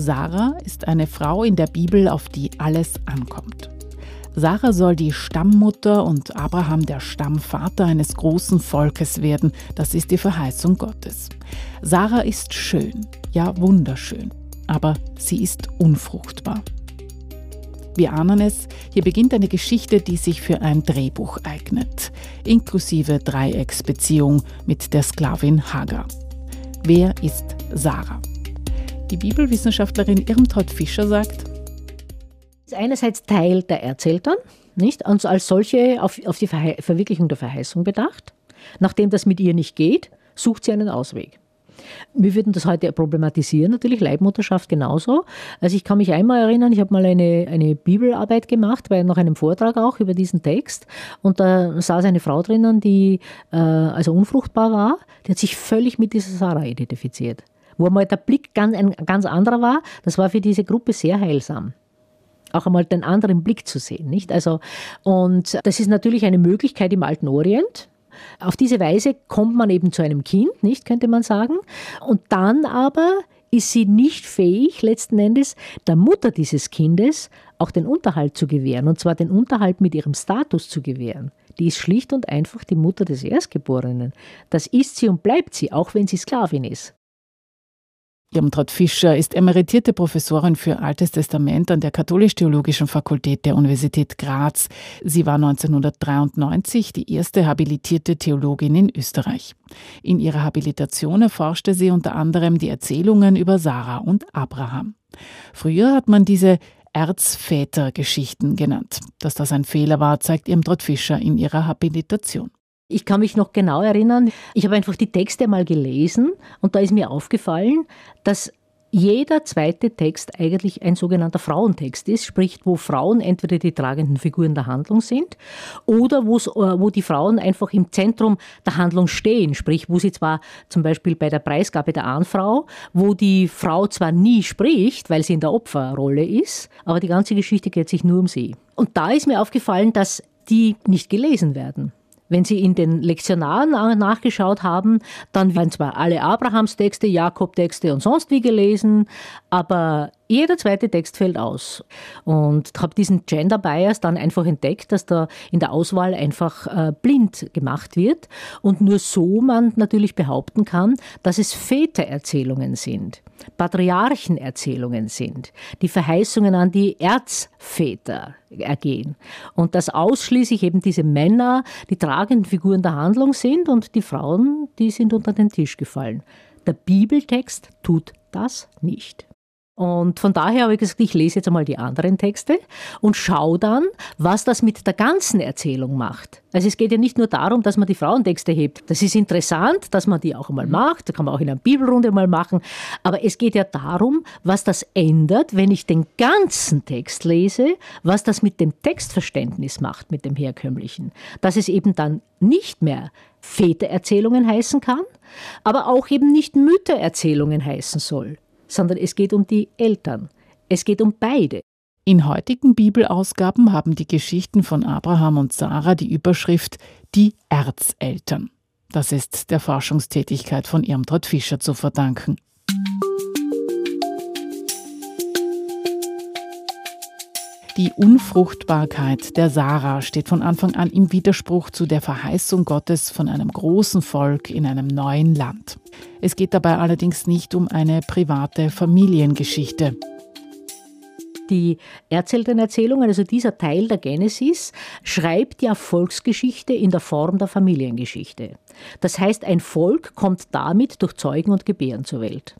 Sarah ist eine Frau in der Bibel, auf die alles ankommt. Sarah soll die Stammmutter und Abraham der Stammvater eines großen Volkes werden. Das ist die Verheißung Gottes. Sarah ist schön, ja wunderschön, aber sie ist unfruchtbar. Wir ahnen es, hier beginnt eine Geschichte, die sich für ein Drehbuch eignet, inklusive Dreiecksbeziehung mit der Sklavin Hagar. Wer ist Sarah? Die Bibelwissenschaftlerin Irmtraut Fischer sagt, ist einerseits Teil der Erzähltern, nicht? Und als solche auf, auf die Verhe Verwirklichung der Verheißung bedacht. Nachdem das mit ihr nicht geht, sucht sie einen Ausweg. Wir würden das heute problematisieren, natürlich Leibmutterschaft genauso. Also ich kann mich einmal erinnern, ich habe mal eine, eine Bibelarbeit gemacht, bei noch einem Vortrag auch über diesen Text. Und da saß eine Frau drinnen, die äh, also unfruchtbar war, die hat sich völlig mit dieser Sarah identifiziert. Wo einmal der Blick ganz, ein ganz anderer war, das war für diese Gruppe sehr heilsam auch einmal den anderen Blick zu sehen, nicht? Also, und das ist natürlich eine Möglichkeit im alten Orient. Auf diese Weise kommt man eben zu einem Kind, nicht, könnte man sagen. Und dann aber ist sie nicht fähig, letzten Endes der Mutter dieses Kindes auch den Unterhalt zu gewähren, und zwar den Unterhalt mit ihrem Status zu gewähren. Die ist schlicht und einfach die Mutter des Erstgeborenen. Das ist sie und bleibt sie, auch wenn sie Sklavin ist. Irmtraut Fischer ist emeritierte Professorin für Altes Testament an der Katholisch-Theologischen Fakultät der Universität Graz. Sie war 1993 die erste habilitierte Theologin in Österreich. In ihrer Habilitation erforschte sie unter anderem die Erzählungen über Sarah und Abraham. Früher hat man diese Erzvätergeschichten genannt. Dass das ein Fehler war, zeigt Irmtraut Fischer in ihrer Habilitation. Ich kann mich noch genau erinnern, ich habe einfach die Texte mal gelesen und da ist mir aufgefallen, dass jeder zweite Text eigentlich ein sogenannter Frauentext ist, sprich, wo Frauen entweder die tragenden Figuren der Handlung sind oder äh, wo die Frauen einfach im Zentrum der Handlung stehen, sprich, wo sie zwar zum Beispiel bei der Preisgabe der Ahnfrau, wo die Frau zwar nie spricht, weil sie in der Opferrolle ist, aber die ganze Geschichte geht sich nur um sie. Und da ist mir aufgefallen, dass die nicht gelesen werden. Wenn Sie in den Lektionaren nachgeschaut haben, dann werden zwar alle Abrahamstexte, Jakob-Texte und sonst wie gelesen, aber jeder zweite Text fällt aus. Und habe diesen Gender Bias dann einfach entdeckt, dass da in der Auswahl einfach äh, blind gemacht wird und nur so man natürlich behaupten kann, dass es Vätererzählungen sind, Patriarchenerzählungen sind, die Verheißungen an die Erzväter ergehen. Und dass ausschließlich eben diese Männer die tragenden Figuren der Handlung sind und die Frauen, die sind unter den Tisch gefallen. Der Bibeltext tut das nicht. Und von daher habe ich gesagt, ich lese jetzt einmal die anderen Texte und schaue dann, was das mit der ganzen Erzählung macht. Also es geht ja nicht nur darum, dass man die Frauentexte hebt. Das ist interessant, dass man die auch einmal macht. Das kann man auch in einer Bibelrunde mal machen. Aber es geht ja darum, was das ändert, wenn ich den ganzen Text lese, was das mit dem Textverständnis macht, mit dem herkömmlichen. Dass es eben dann nicht mehr Vätererzählungen heißen kann, aber auch eben nicht Müttererzählungen heißen soll sondern es geht um die Eltern. Es geht um beide. In heutigen Bibelausgaben haben die Geschichten von Abraham und Sarah die Überschrift Die Erzeltern. Das ist der Forschungstätigkeit von Irmtraut Fischer zu verdanken. Die Unfruchtbarkeit der Sarah steht von Anfang an im Widerspruch zu der Verheißung Gottes von einem großen Volk in einem neuen Land. Es geht dabei allerdings nicht um eine private Familiengeschichte. Die Erzähltenerzählungen, also dieser Teil der Genesis, schreibt ja Volksgeschichte in der Form der Familiengeschichte. Das heißt, ein Volk kommt damit durch Zeugen und Gebären zur Welt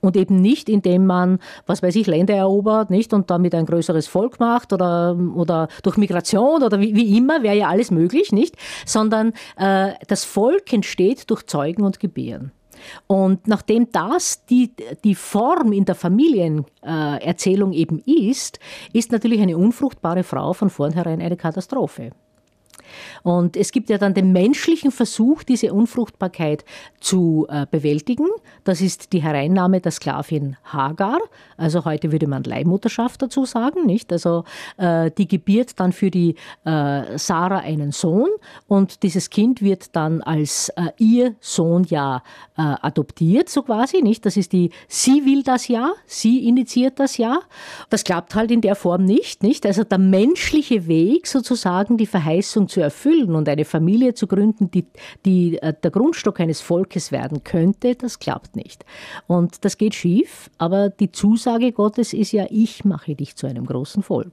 und eben nicht, indem man, was weiß ich, Länder erobert, nicht und damit ein größeres Volk macht oder, oder durch Migration oder wie, wie immer, wäre ja alles möglich, nicht, sondern äh, das Volk entsteht durch Zeugen und Gebären. Und nachdem das die, die Form in der Familienerzählung äh, eben ist, ist natürlich eine unfruchtbare Frau von vornherein eine Katastrophe. Und es gibt ja dann den menschlichen Versuch, diese Unfruchtbarkeit zu äh, bewältigen. Das ist die Hereinnahme der Sklavin Hagar. Also heute würde man Leihmutterschaft dazu sagen, nicht? Also äh, die gebiert dann für die äh, Sarah einen Sohn und dieses Kind wird dann als äh, ihr Sohn ja äh, adoptiert, so quasi, nicht? Das ist die, sie will das ja, sie initiiert das ja. Das klappt halt in der Form nicht, nicht? Also der menschliche Weg sozusagen die Verheißung zu erfüllen und eine Familie zu gründen, die, die äh, der Grundstock eines Volkes werden könnte, das klappt nicht. Und das geht schief, aber die Zusage Gottes ist ja, ich mache dich zu einem großen Volk.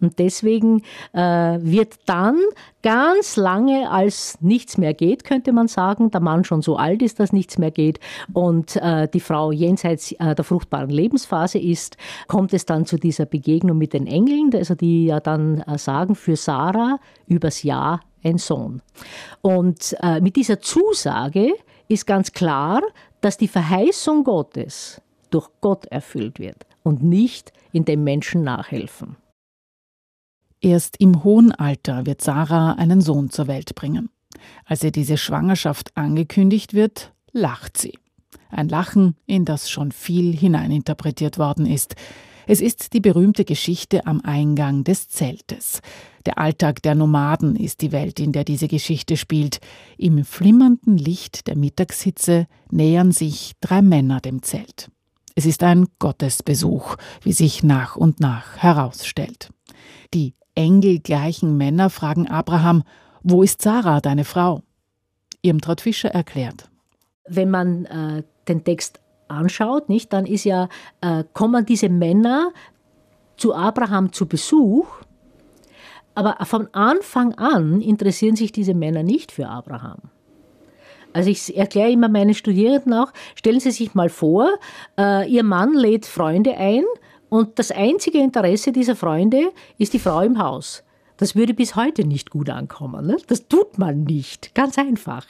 Und deswegen äh, wird dann ganz lange, als nichts mehr geht, könnte man sagen, der Mann schon so alt ist, dass nichts mehr geht und äh, die Frau jenseits äh, der fruchtbaren Lebensphase ist, kommt es dann zu dieser Begegnung mit den Engeln, also die ja dann äh, sagen, für Sarah übers Jahr ein Sohn. Und äh, mit dieser Zusage ist ganz klar, dass die Verheißung Gottes durch Gott erfüllt wird und nicht indem Menschen nachhelfen. Erst im hohen Alter wird Sarah einen Sohn zur Welt bringen. Als ihr diese Schwangerschaft angekündigt wird, lacht sie. Ein Lachen, in das schon viel hineininterpretiert worden ist. Es ist die berühmte Geschichte am Eingang des Zeltes. Der Alltag der Nomaden ist die Welt, in der diese Geschichte spielt. Im flimmernden Licht der Mittagshitze nähern sich drei Männer dem Zelt. Es ist ein Gottesbesuch, wie sich nach und nach herausstellt. Die engelgleichen Männer fragen Abraham, wo ist Sarah, deine Frau? Irmtraut Fischer erklärt. Wenn man äh, den Text anschaut, nicht, dann ist ja, äh, kommen diese Männer zu Abraham zu Besuch, aber von Anfang an interessieren sich diese Männer nicht für Abraham. Also ich erkläre immer meinen Studierenden auch, stellen Sie sich mal vor, äh, Ihr Mann lädt Freunde ein und das einzige Interesse dieser Freunde ist die Frau im Haus. Das würde bis heute nicht gut ankommen. Ne? Das tut man nicht. Ganz einfach.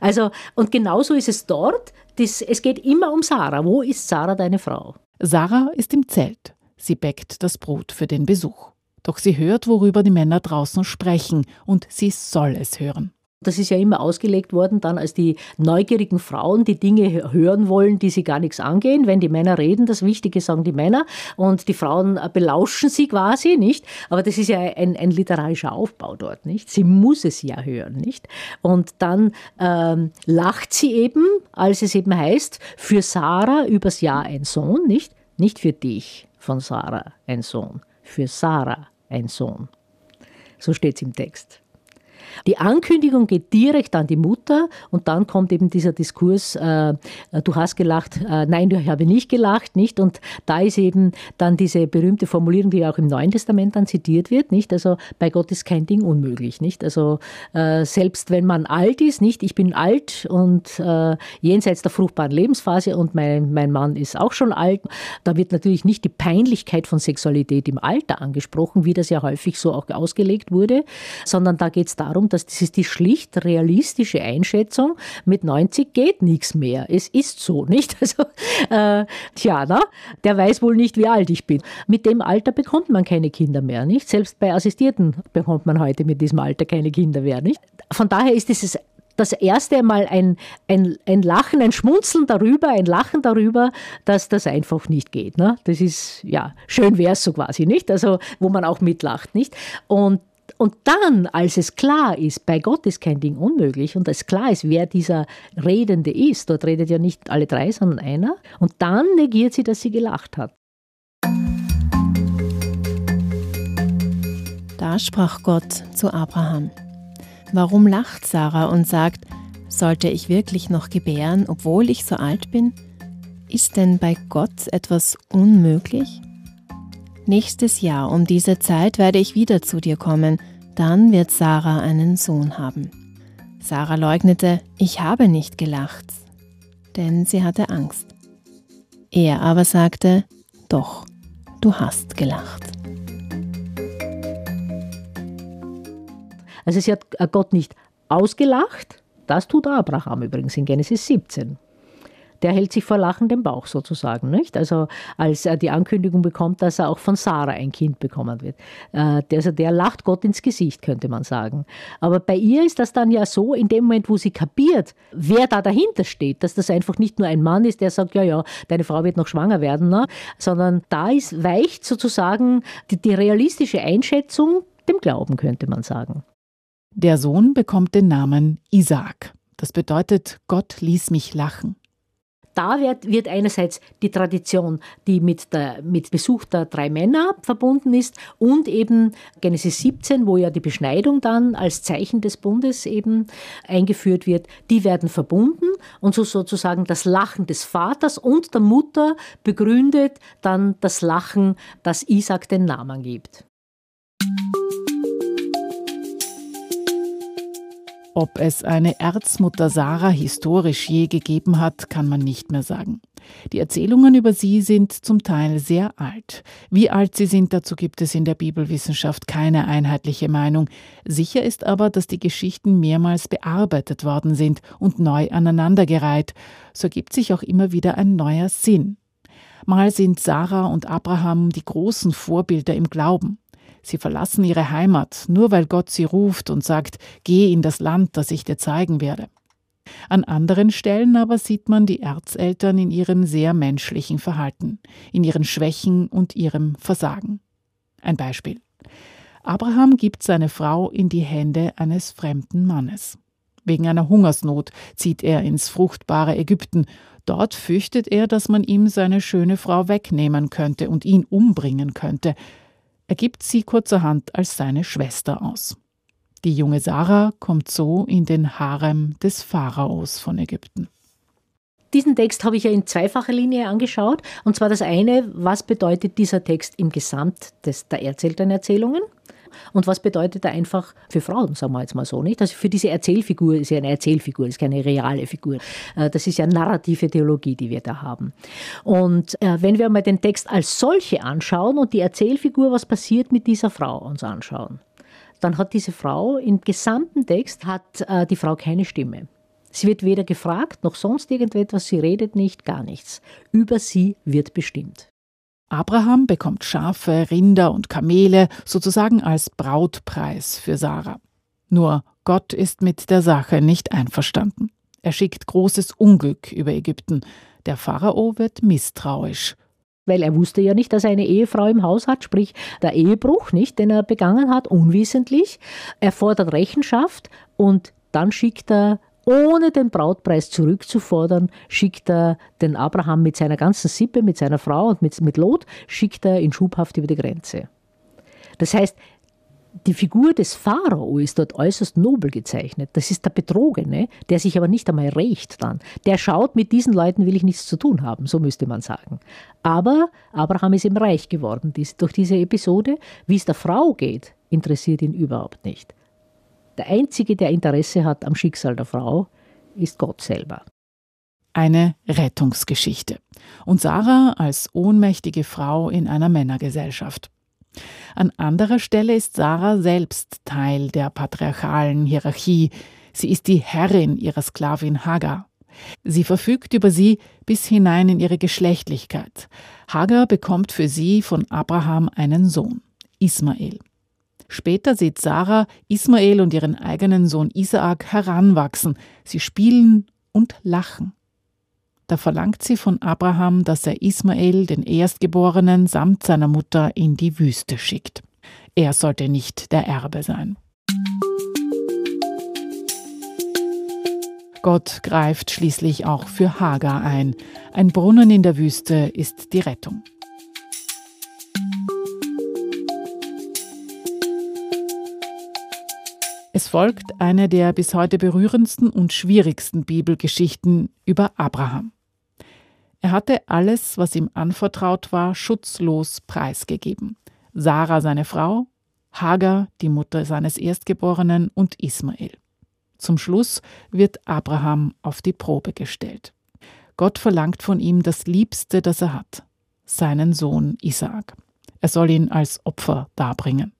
Also, und genauso ist es dort. Das, es geht immer um Sarah. Wo ist Sarah, deine Frau? Sarah ist im Zelt. Sie bäckt das Brot für den Besuch. Doch sie hört, worüber die Männer draußen sprechen, und sie soll es hören. Das ist ja immer ausgelegt worden dann als die neugierigen Frauen, die Dinge hören wollen, die sie gar nichts angehen. Wenn die Männer reden, das Wichtige sagen die Männer und die Frauen belauschen sie quasi, nicht? Aber das ist ja ein, ein literarischer Aufbau dort, nicht? Sie muss es ja hören, nicht? Und dann ähm, lacht sie eben, als es eben heißt, für Sarah übers Jahr ein Sohn, nicht? Nicht für dich von Sarah ein Sohn, für Sarah ein Sohn. So steht es im Text. Die Ankündigung geht direkt an die Mutter und dann kommt eben dieser Diskurs, äh, du hast gelacht, äh, nein, ich habe nicht gelacht, nicht? Und da ist eben dann diese berühmte Formulierung, die auch im Neuen Testament dann zitiert wird, nicht? Also bei Gott ist kein Ding unmöglich, nicht? Also äh, selbst wenn man alt ist, nicht? Ich bin alt und äh, jenseits der fruchtbaren Lebensphase und mein, mein Mann ist auch schon alt, da wird natürlich nicht die Peinlichkeit von Sexualität im Alter angesprochen, wie das ja häufig so auch ausgelegt wurde, sondern da geht es darum, dass das ist die schlicht realistische Einschätzung, mit 90 geht nichts mehr. Es ist so, nicht? Also, äh, tja, na, der weiß wohl nicht, wie alt ich bin. Mit dem Alter bekommt man keine Kinder mehr, nicht? Selbst bei Assistierten bekommt man heute mit diesem Alter keine Kinder mehr, nicht? Von daher ist es das erste Mal ein, ein, ein Lachen, ein Schmunzeln darüber, ein Lachen darüber, dass das einfach nicht geht. Ne? Das ist, ja, schön wäre es so quasi, nicht? Also, wo man auch mitlacht, nicht? Und und dann, als es klar ist, bei Gott ist kein Ding unmöglich und es klar ist, wer dieser Redende ist, dort redet ja nicht alle drei, sondern einer, und dann negiert sie, dass sie gelacht hat. Da sprach Gott zu Abraham. Warum lacht Sarah und sagt, sollte ich wirklich noch gebären, obwohl ich so alt bin? Ist denn bei Gott etwas unmöglich? Nächstes Jahr um diese Zeit werde ich wieder zu dir kommen, dann wird Sarah einen Sohn haben. Sarah leugnete, ich habe nicht gelacht, denn sie hatte Angst. Er aber sagte, doch, du hast gelacht. Also sie hat Gott nicht ausgelacht, das tut Abraham übrigens in Genesis 17. der hält sich vor Lachen den Bauch sozusagen. Nicht? Also als er die Ankündigung bekommt, dass er auch von Sarah ein Kind bekommen wird. Äh, also der lacht Gott ins Gesicht, könnte man sagen. Aber bei ihr ist das dann ja so, in dem Moment, wo sie kapiert, wer da dahinter steht, dass das einfach nicht nur ein Mann ist, der sagt, ja, ja, deine Frau wird noch schwanger werden, ne? sondern da ist, weicht sozusagen die, die realistische Einschätzung dem Glauben, könnte man sagen. Der Sohn bekommt den Namen Isaak. Das bedeutet, Gott ließ mich lachen. Da wird, wird einerseits die Tradition, die mit, der, mit Besuch der drei Männer verbunden ist und eben Genesis 17, wo ja die Beschneidung dann als Zeichen des Bundes eben eingeführt wird, die werden verbunden und so sozusagen das Lachen des Vaters und der Mutter begründet dann das Lachen, das Isaac den Namen gibt. Ob es eine Erzmutter Sarah historisch je gegeben hat, kann man nicht mehr sagen. Die Erzählungen über sie sind zum Teil sehr alt. Wie alt sie sind, dazu gibt es in der Bibelwissenschaft keine einheitliche Meinung. Sicher ist aber, dass die Geschichten mehrmals bearbeitet worden sind und neu aneinandergereiht. So ergibt sich auch immer wieder ein neuer Sinn. Mal sind Sarah und Abraham die großen Vorbilder im Glauben. Sie verlassen ihre Heimat, nur weil Gott sie ruft und sagt, geh in das Land, das ich dir zeigen werde. An anderen Stellen aber sieht man die Erzeltern in ihrem sehr menschlichen Verhalten, in ihren Schwächen und ihrem Versagen. Ein Beispiel. Abraham gibt seine Frau in die Hände eines fremden Mannes. Wegen einer Hungersnot zieht er ins fruchtbare Ägypten. Dort fürchtet er, dass man ihm seine schöne Frau wegnehmen könnte und ihn umbringen könnte. Er gibt sie kurzerhand als seine Schwester aus. Die junge Sarah kommt so in den Harem des Pharaos von Ägypten. Diesen Text habe ich ja in zweifacher Linie angeschaut. Und zwar das eine, was bedeutet dieser Text im Gesamt des, der Erzähltenerzählungen? Und was bedeutet er einfach für Frauen, sagen wir jetzt mal so, nicht? Also für diese Erzählfigur ist ja eine Erzählfigur, ist keine reale Figur. Äh, das ist ja narrative Theologie, die wir da haben. Und äh, wenn wir mal den Text als solche anschauen und die Erzählfigur, was passiert mit dieser Frau, uns anschauen, dann hat diese Frau im gesamten Text hat äh, die Frau keine Stimme. Sie wird weder gefragt noch sonst irgendetwas, sie redet nicht, gar nichts. Über sie wird bestimmt. Abraham bekommt Schafe, Rinder und Kamele sozusagen als Brautpreis für Sarah. Nur Gott ist mit der Sache nicht einverstanden. Er schickt großes Unglück über Ägypten. Der Pharao wird misstrauisch. Weil er wusste ja nicht, dass er eine Ehefrau im Haus hat, sprich der Ehebruch, nicht, den er begangen hat, unwissentlich. Er fordert Rechenschaft und dann schickt er ohne den Brautpreis zurückzufordern, schickt er den Abraham mit seiner ganzen Sippe, mit seiner Frau und mit, mit Lot, schickt er in Schubhaft über die Grenze. Das heißt, die Figur des Pharao ist dort äußerst nobel gezeichnet. Das ist der Betrogene, der sich aber nicht einmal rächt dann. Der schaut, mit diesen Leuten will ich nichts zu tun haben, so müsste man sagen. Aber Abraham ist ihm reich geworden durch diese Episode. Wie es der Frau geht, interessiert ihn überhaupt nicht. Der Einzige, der Interesse hat am Schicksal der Frau, ist Gott selber. Eine Rettungsgeschichte. Und Sarah als ohnmächtige Frau in einer Männergesellschaft. An anderer Stelle ist Sarah selbst Teil der patriarchalen Hierarchie. Sie ist die Herrin ihrer Sklavin Hagar. Sie verfügt über sie bis hinein in ihre Geschlechtlichkeit. Hagar bekommt für sie von Abraham einen Sohn, Ismael. Später sieht Sarah Ismael und ihren eigenen Sohn Isaak heranwachsen. Sie spielen und lachen. Da verlangt sie von Abraham, dass er Ismael, den Erstgeborenen, samt seiner Mutter in die Wüste schickt. Er sollte nicht der Erbe sein. Gott greift schließlich auch für Hagar ein. Ein Brunnen in der Wüste ist die Rettung. Es folgt eine der bis heute berührendsten und schwierigsten Bibelgeschichten über Abraham. Er hatte alles, was ihm anvertraut war, schutzlos preisgegeben. Sarah seine Frau, Hagar die Mutter seines Erstgeborenen und Ismael. Zum Schluss wird Abraham auf die Probe gestellt. Gott verlangt von ihm das Liebste, das er hat, seinen Sohn Isaak. Er soll ihn als Opfer darbringen.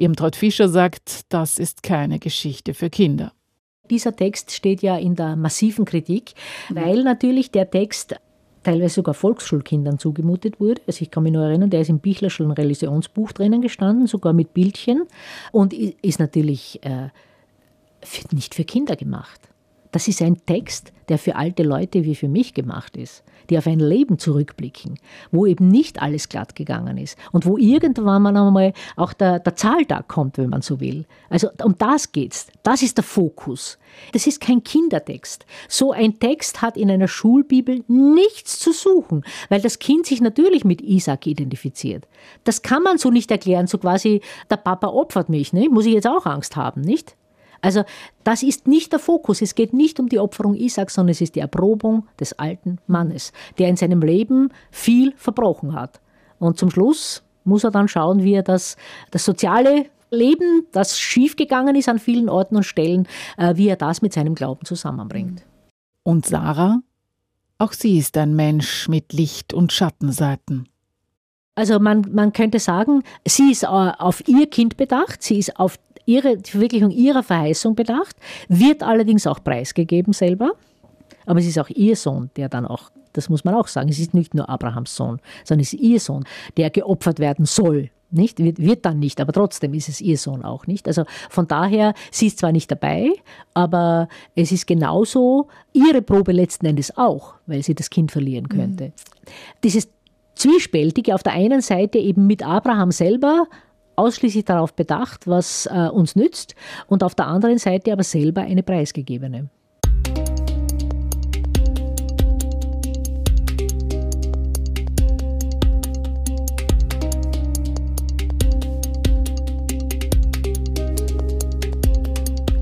Irmtraut Fischer sagt, das ist keine Geschichte für Kinder. Dieser Text steht ja in der massiven Kritik, weil natürlich der Text teilweise sogar Volksschulkindern zugemutet wurde. Also ich kann mich nur erinnern, der ist im Bichlerschen Religionsbuch drinnen gestanden, sogar mit Bildchen und ist natürlich äh, nicht für Kinder gemacht. Das ist ein Text, der für alte Leute wie für mich gemacht ist, die auf ein Leben zurückblicken, wo eben nicht alles glatt gegangen ist und wo irgendwann mal einmal auch der, der Zahltag kommt, wenn man so will. Also um das geht's. Das ist der Fokus. Das ist kein Kindertext. So ein Text hat in einer Schulbibel nichts zu suchen, weil das Kind sich natürlich mit Isaac identifiziert. Das kann man so nicht erklären, so quasi, der Papa opfert mich, ne? muss ich jetzt auch Angst haben, nicht? Also das ist nicht der Fokus. Es geht nicht um die Opferung Isaaks, sondern es ist die Erprobung des alten Mannes, der in seinem Leben viel verbrochen hat. Und zum Schluss muss er dann schauen, wie er das, das soziale Leben, das schiefgegangen ist an vielen Orten und Stellen, äh, wie er das mit seinem Glauben zusammenbringt. Und Sarah? Auch sie ist ein Mensch mit Licht- und Schattenseiten. Also man, man könnte sagen, sie ist äh, auf ihr Kind bedacht, sie ist auf ihre, die Verwirklichung ihrer Verheißung bedacht, wird allerdings auch preisgegeben selber. Aber es ist auch ihr Sohn, der dann auch, das muss man auch sagen, es ist nicht nur Abrahams Sohn, sondern es ist ihr Sohn, der geopfert werden soll. Nicht? Wird, wird dann nicht, aber trotzdem ist es ihr Sohn auch nicht. Also von daher, sie ist zwar nicht dabei, aber es ist genauso ihre Probe letzten Endes auch, weil sie das Kind verlieren könnte. Mhm. Dieses Zwiespältige auf der einen Seite eben mit Abraham selber ausschließlich darauf bedacht, was äh, uns nützt und auf der anderen Seite aber selber eine preisgegebene.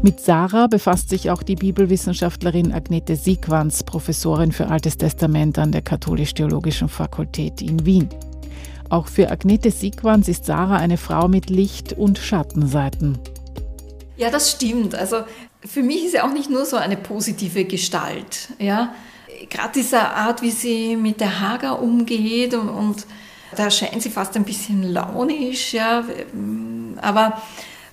Mit Sarah befasst sich auch die Bibelwissenschaftlerin Agnete Siegwanz, Professorin für Altes Testament an der Katholisch-Theologischen Fakultät in Wien. Auch für Agnete Siegwanz ist Sarah eine Frau mit Licht- und Schattenseiten. Ja, das stimmt. Also für mich ist sie auch nicht nur so eine positive Gestalt. Ja? Gerade diese Art, wie sie mit der Hager umgeht und, und da erscheint sie fast ein bisschen launisch, ja? aber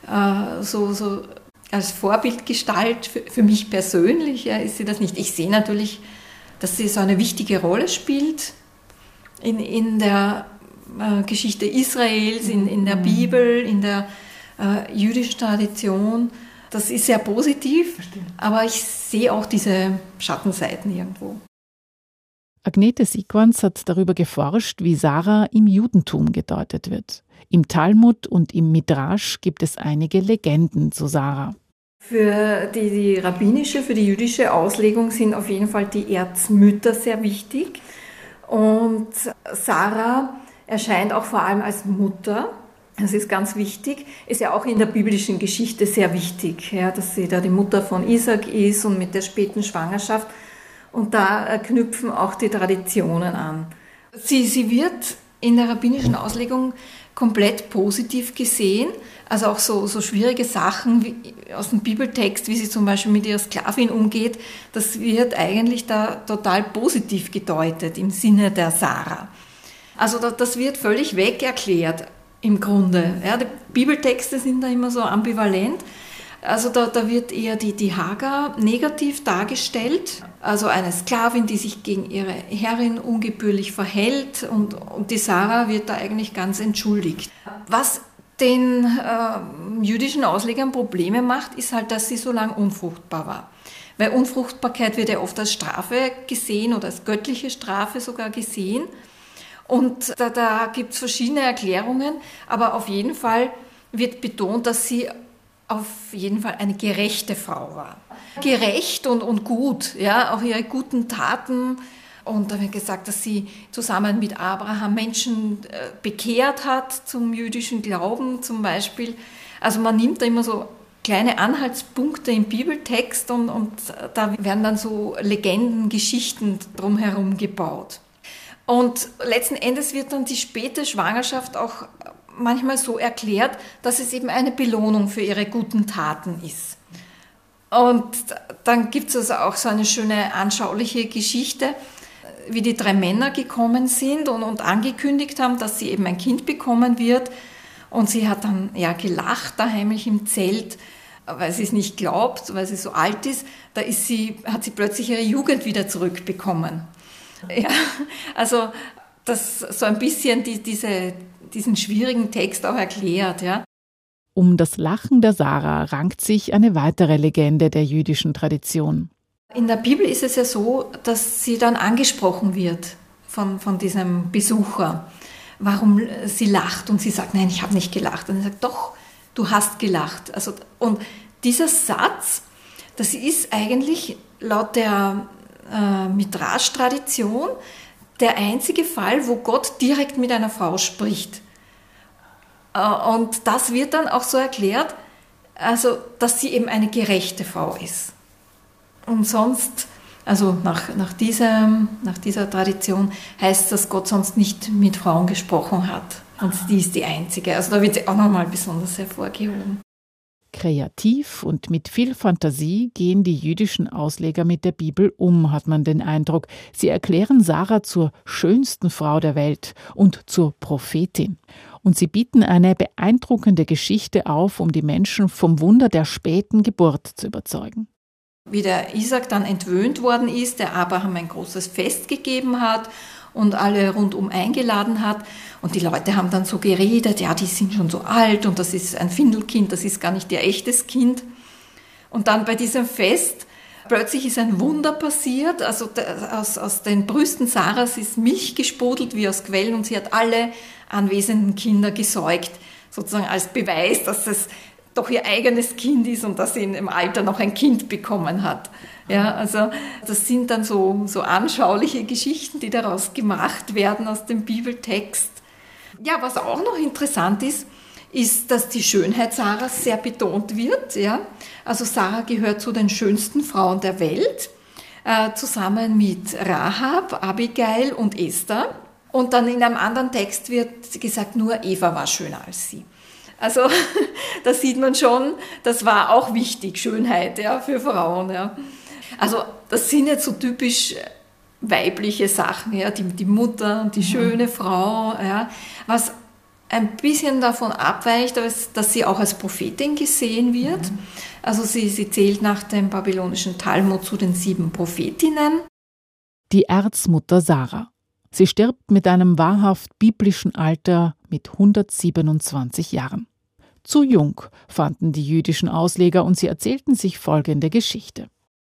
äh, so, so als Vorbildgestalt für, für mich persönlich ja, ist sie das nicht. Ich sehe natürlich, dass sie so eine wichtige Rolle spielt in, in der äh, Geschichte Israels, in, in der mhm. Bibel, in der äh, jüdischen Tradition. Das ist sehr positiv, aber ich sehe auch diese Schattenseiten irgendwo. Agnete Sigwans hat darüber geforscht, wie Sarah im Judentum gedeutet wird. Im Talmud und im Midrash gibt es einige Legenden zu Sarah. Für die, die rabbinische, für die jüdische Auslegung sind auf jeden Fall die Erzmütter sehr wichtig. Und Sarah erscheint auch vor allem als Mutter. Das ist ganz wichtig, ist ja auch in der biblischen Geschichte sehr wichtig, ja, dass sie da die Mutter von Isaac ist und mit der späten Schwangerschaft. Und da knüpfen auch die Traditionen an. Sie, sie wird in der rabbinischen Auslegung komplett positiv gesehen. Also auch so, so schwierige Sachen wie, aus dem Bibeltext, wie sie zum Beispiel mit ihrer Sklavin umgeht, das wird eigentlich da total positiv gedeutet im Sinne der Sarah. Also das wird völlig weg erklärt im Grunde. Ja, die Bibeltexte sind da immer so ambivalent. Also da, da wird eher die, die Hagar negativ dargestellt, also eine Sklavin, die sich gegen ihre Herrin ungebührlich verhält und, und die Sarah wird da eigentlich ganz entschuldigt. Was den äh, jüdischen Auslegern Probleme macht, ist halt, dass sie so lange unfruchtbar war. Weil Unfruchtbarkeit wird ja oft als Strafe gesehen oder als göttliche Strafe sogar gesehen. Und da, da gibt es verschiedene Erklärungen, aber auf jeden Fall wird betont, dass sie auf jeden Fall eine gerechte Frau war. Gerecht und, und gut, ja, auch ihre guten Taten. Und da wird gesagt, dass sie zusammen mit Abraham Menschen äh, bekehrt hat zum jüdischen Glauben zum Beispiel. Also man nimmt da immer so kleine Anhaltspunkte im Bibeltext und, und da werden dann so Legenden, Geschichten drumherum gebaut. Und letzten Endes wird dann die späte Schwangerschaft auch manchmal so erklärt, dass es eben eine Belohnung für ihre guten Taten ist. Und dann gibt es also auch so eine schöne anschauliche Geschichte, wie die drei Männer gekommen sind und, und angekündigt haben, dass sie eben ein Kind bekommen wird. Und sie hat dann ja gelacht, da heimlich im Zelt. weil sie es nicht glaubt, weil sie so alt ist, da ist sie, hat sie plötzlich ihre Jugend wieder zurückbekommen. Ja, also das so ein bisschen die, diese, diesen schwierigen Text auch erklärt. Ja. Um das Lachen der Sarah rankt sich eine weitere Legende der jüdischen Tradition. In der Bibel ist es ja so, dass sie dann angesprochen wird von, von diesem Besucher, warum sie lacht und sie sagt, nein, ich habe nicht gelacht. Und er sagt, doch, du hast gelacht. Also, und dieser Satz, das ist eigentlich laut der äh, Midrash-Tradition der einzige Fall, wo Gott direkt mit einer Frau spricht. Äh, und das wird dann auch so erklärt, also dass sie eben eine gerechte Frau ist. Und sonst, also nach, nach, dieser, nach dieser Tradition heißt das, dass Gott sonst nicht mit Frauen gesprochen hat. Und die ist die einzige. Also da wird sie auch nochmal besonders hervorgehoben. Kreativ und mit viel Fantasie gehen die jüdischen Ausleger mit der Bibel um, hat man den Eindruck. Sie erklären Sarah zur schönsten Frau der Welt und zur Prophetin. Und sie bieten eine beeindruckende Geschichte auf, um die Menschen vom Wunder der späten Geburt zu überzeugen. Wie der Isaac dann entwöhnt worden ist, der Abraham ein großes Fest gegeben hat und alle rundum eingeladen hat. Und die Leute haben dann so geredet, ja, die sind schon so alt und das ist ein Findelkind, das ist gar nicht ihr echtes Kind. Und dann bei diesem Fest, plötzlich ist ein Wunder passiert, also aus, aus den Brüsten Sarahs ist Milch gesprudelt wie aus Quellen und sie hat alle anwesenden Kinder gesäugt, sozusagen als Beweis, dass es doch ihr eigenes Kind ist und dass sie im Alter noch ein Kind bekommen hat. Ja, also das sind dann so, so anschauliche Geschichten, die daraus gemacht werden aus dem Bibeltext. Ja, was auch noch interessant ist, ist, dass die Schönheit Sarahs sehr betont wird. Ja? Also Sarah gehört zu den schönsten Frauen der Welt, äh, zusammen mit Rahab, Abigail und Esther. Und dann in einem anderen Text wird gesagt, nur Eva war schöner als sie. Also da sieht man schon, das war auch wichtig, Schönheit ja, für Frauen. Ja. Also das sind jetzt so typisch weibliche Sachen, ja, die, die Mutter, die mhm. schöne Frau, ja, was ein bisschen davon abweicht, dass sie auch als Prophetin gesehen wird. Mhm. Also sie, sie zählt nach dem babylonischen Talmud zu den sieben Prophetinnen. Die Erzmutter Sarah. Sie stirbt mit einem wahrhaft biblischen Alter mit 127 Jahren. Zu jung, fanden die jüdischen Ausleger und sie erzählten sich folgende Geschichte.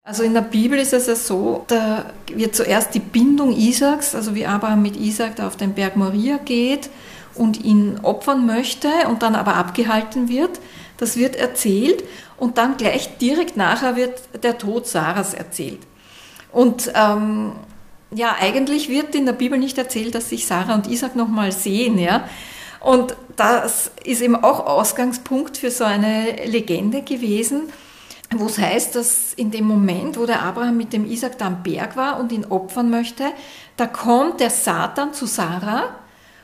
Also in der Bibel ist es ja so, da wird zuerst die Bindung Isaaks, also wie Abraham mit Isaak da auf den Berg Moria geht und ihn opfern möchte und dann aber abgehalten wird. Das wird erzählt und dann gleich direkt nachher wird der Tod Sarahs erzählt. Und ähm, ja, eigentlich wird in der Bibel nicht erzählt, dass sich Sarah und Isaac nochmal sehen, ja. Und das ist eben auch Ausgangspunkt für so eine Legende gewesen wo es heißt, dass in dem Moment, wo der Abraham mit dem Isaac da am Berg war und ihn opfern möchte, da kommt der Satan zu Sarah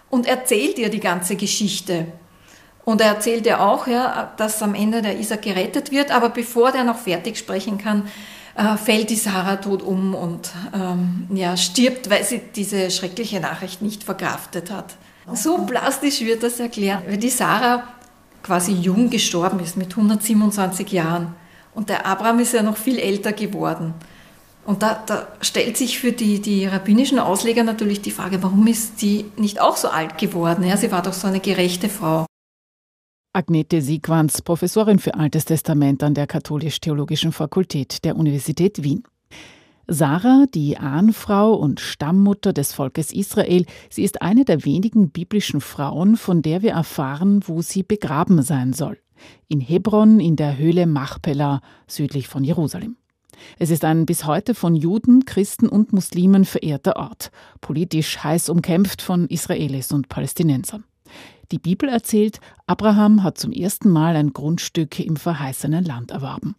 und erzählt ihr die ganze Geschichte. Und er erzählt ihr auch, ja, dass am Ende der Isaac gerettet wird, aber bevor der noch fertig sprechen kann, äh, fällt die Sarah tot um und ähm, ja, stirbt, weil sie diese schreckliche Nachricht nicht verkraftet hat. So plastisch wird das erklärt, weil die Sarah quasi jung gestorben ist, mit 127 Jahren. Und der Abraham ist ja noch viel älter geworden. Und da, da stellt sich für die, die rabbinischen Ausleger natürlich die Frage, warum ist die nicht auch so alt geworden? Ja, sie war doch so eine gerechte Frau. Agnete Siegwanz, Professorin für Altes Testament an der Katholisch-Theologischen Fakultät der Universität Wien. Sarah, die Ahnfrau und Stammmutter des Volkes Israel, sie ist eine der wenigen biblischen Frauen, von der wir erfahren, wo sie begraben sein soll in Hebron in der Höhle Machpelah südlich von Jerusalem. Es ist ein bis heute von Juden, Christen und Muslimen verehrter Ort, politisch heiß umkämpft von Israelis und Palästinensern. Die Bibel erzählt, Abraham hat zum ersten Mal ein Grundstück im verheißenen Land erworben.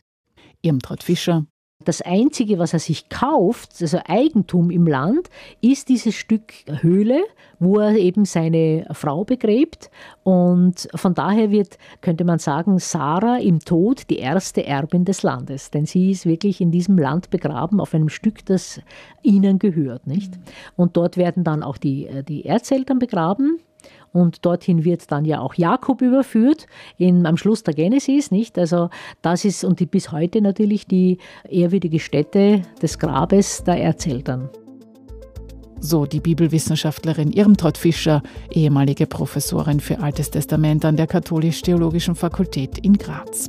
Irmtraut Fischer, das Einzige, was er sich kauft, also Eigentum im Land, ist dieses Stück Höhle, wo er eben seine Frau begräbt. Und von daher wird, könnte man sagen, Sarah im Tod die erste Erbin des Landes. Denn sie ist wirklich in diesem Land begraben, auf einem Stück, das ihnen gehört. Nicht? Und dort werden dann auch die, die Erzeltern begraben. Und dorthin wird dann ja auch Jakob überführt, in, am Schluss der Genesis, nicht? Also das ist und die, bis heute natürlich die ehrwürdige Stätte des Grabes der Erzähltern. So die Bibelwissenschaftlerin Irmtraut Fischer, ehemalige Professorin für Altes Testament an der Katholisch-Theologischen Fakultät in Graz.